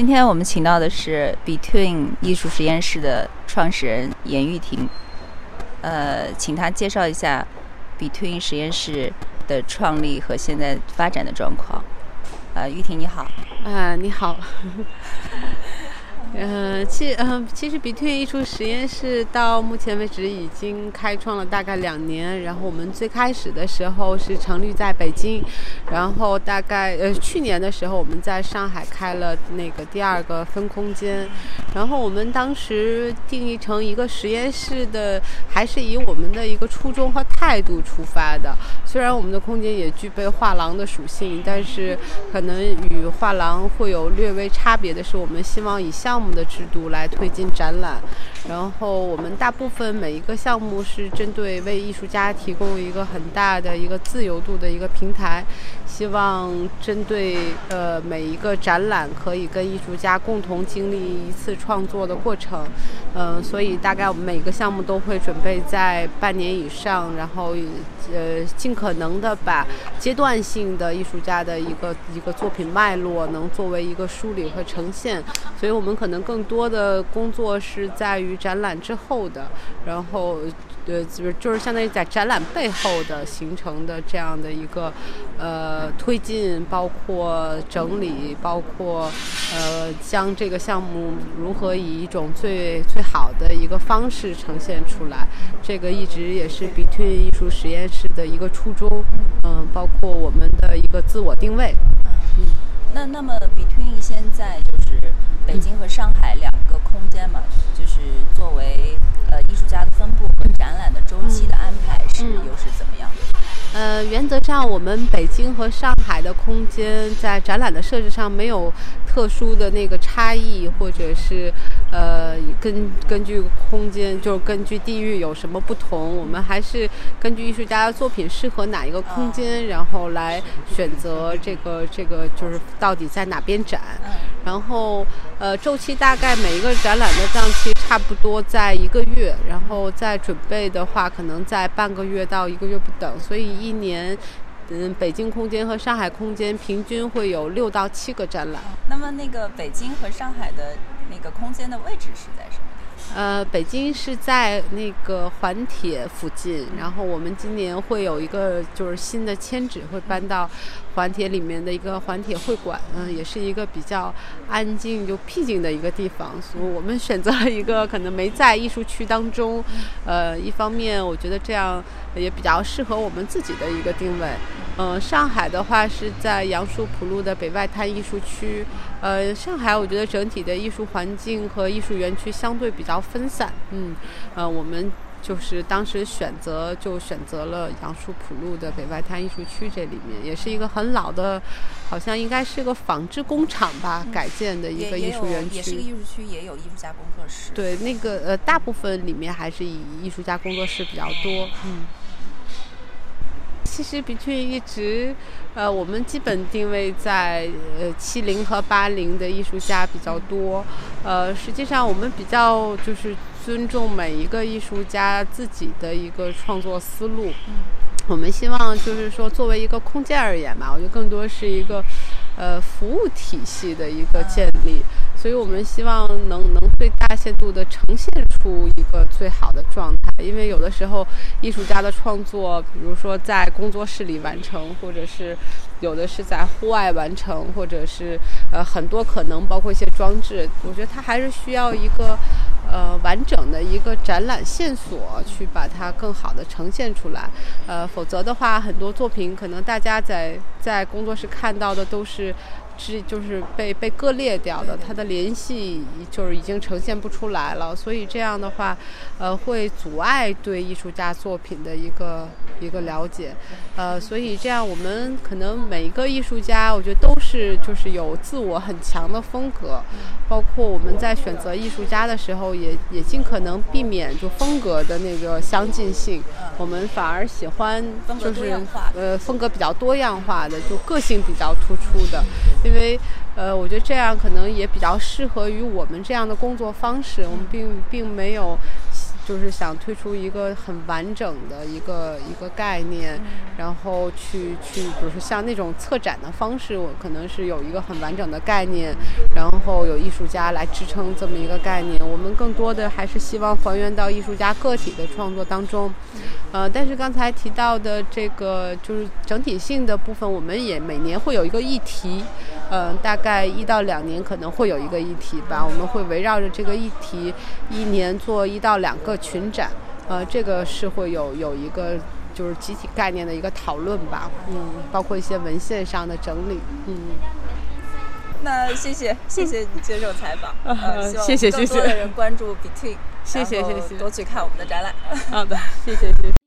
今天我们请到的是 Between 艺术实验室的创始人严玉婷，呃，请她介绍一下 Between 实验室的创立和现在发展的状况。呃，玉婷你好。啊，你好。嗯，其嗯，其实 Between 艺术实验室到目前为止已经开创了大概两年。然后我们最开始的时候是成立在北京，然后大概呃去年的时候我们在上海开了那个第二个分空间。然后我们当时定义成一个实验室的，还是以我们的一个初衷和态度出发的。虽然我们的空间也具备画廊的属性，但是可能与画廊会有略微差别的是，我们希望以项目的制度来推进展览，然后我们大部分每一个项目是针对为艺术家提供一个很大的一个自由度的一个平台，希望针对呃每一个展览可以跟艺术家共同经历一次创作的过程，嗯，所以大概我们每个项目都会准备在半年以上，然后呃尽可能的把阶段性的艺术家的一个一个作品脉络能作为一个梳理和呈现，所以我们可能更。多的工作是在于展览之后的，然后，呃，就是就是相当于在展览背后的形成的这样的一个，呃，推进，包括整理，包括，呃，将这个项目如何以一种最最好的一个方式呈现出来，这个一直也是 Between 艺术实验室的一个初衷，嗯，包括我们的一个自我定位。嗯，那那么 Between 现在就是。北京和上海两空间嘛，就是作为呃艺术家的分布和展览的周期的安排是又是怎么样的？呃，原则上我们北京和上海的空间在展览的设置上没有特殊的那个差异，或者是呃根根据空间就是根据地域有什么不同，我们还是根据艺术家的作品适合哪一个空间，然后来选择这个这个就是到底在哪边展。然后，呃，周期大概每一个展览的档期差不多在一个月，然后再准备的话，可能在半个月到一个月不等，所以一年，嗯，北京空间和上海空间平均会有六到七个展览。那么，那个北京和上海的那个空间的位置是在什么？呃，北京是在那个环铁附近，然后我们今年会有一个就是新的迁址，会搬到环铁里面的一个环铁会馆，嗯，也是一个比较安静就僻静的一个地方，所以我们选择了一个可能没在艺术区当中，呃，一方面我觉得这样也比较适合我们自己的一个定位。嗯，上海的话是在杨树浦路的北外滩艺术区。呃，上海我觉得整体的艺术环境和艺术园区相对比较分散。嗯，呃，我们就是当时选择就选择了杨树浦路的北外滩艺术区，这里面也是一个很老的，好像应该是个纺织工厂吧，改建的一个艺术园区。也是个艺术区，也有艺术家工作室。对，那个呃，大部分里面还是以艺术家工作室比较多。嗯。其实 Between 一直，呃，我们基本定位在呃七零和八零的艺术家比较多，呃，实际上我们比较就是尊重每一个艺术家自己的一个创作思路。我们希望就是说，作为一个空间而言嘛，我觉得更多是一个呃服务体系的一个建立。所以我们希望能能最大限度的呈现出一个最好的状态，因为有的时候艺术家的创作，比如说在工作室里完成，或者是有的是在户外完成，或者是呃很多可能包括一些装置，我觉得它还是需要一个呃完整的一个展览线索去把它更好的呈现出来，呃，否则的话，很多作品可能大家在在工作室看到的都是。是就是被被割裂掉的，它的联系就是已经呈现不出来了，所以这样的话，呃，会阻碍对艺术家作品的一个一个了解，呃，所以这样我们可能每一个艺术家，我觉得都是就是有自我很强的风格，包括我们在选择艺术家的时候，也也尽可能避免就风格的那个相近性，我们反而喜欢就是呃风格比较多样化的，就个性比较突出的。因为，呃，我觉得这样可能也比较适合于我们这样的工作方式。我们并并没有，就是想推出一个很完整的一个一个概念，然后去去，比如说像那种策展的方式，我可能是有一个很完整的概念，然后有艺术家来支撑这么一个概念。我们更多的还是希望还原到艺术家个体的创作当中。呃，但是刚才提到的这个就是整体性的部分，我们也每年会有一个议题，嗯，大概一到两年可能会有一个议题吧。我们会围绕着这个议题，一年做一到两个群展，呃，这个是会有有一个就是集体概念的一个讨论吧，嗯，包括一些文献上的整理，嗯。那谢谢谢谢你接受采访，呃，谢谢谢谢。更多的人关注 Between，谢谢谢谢，多去看我们的展览。好的，谢谢谢谢。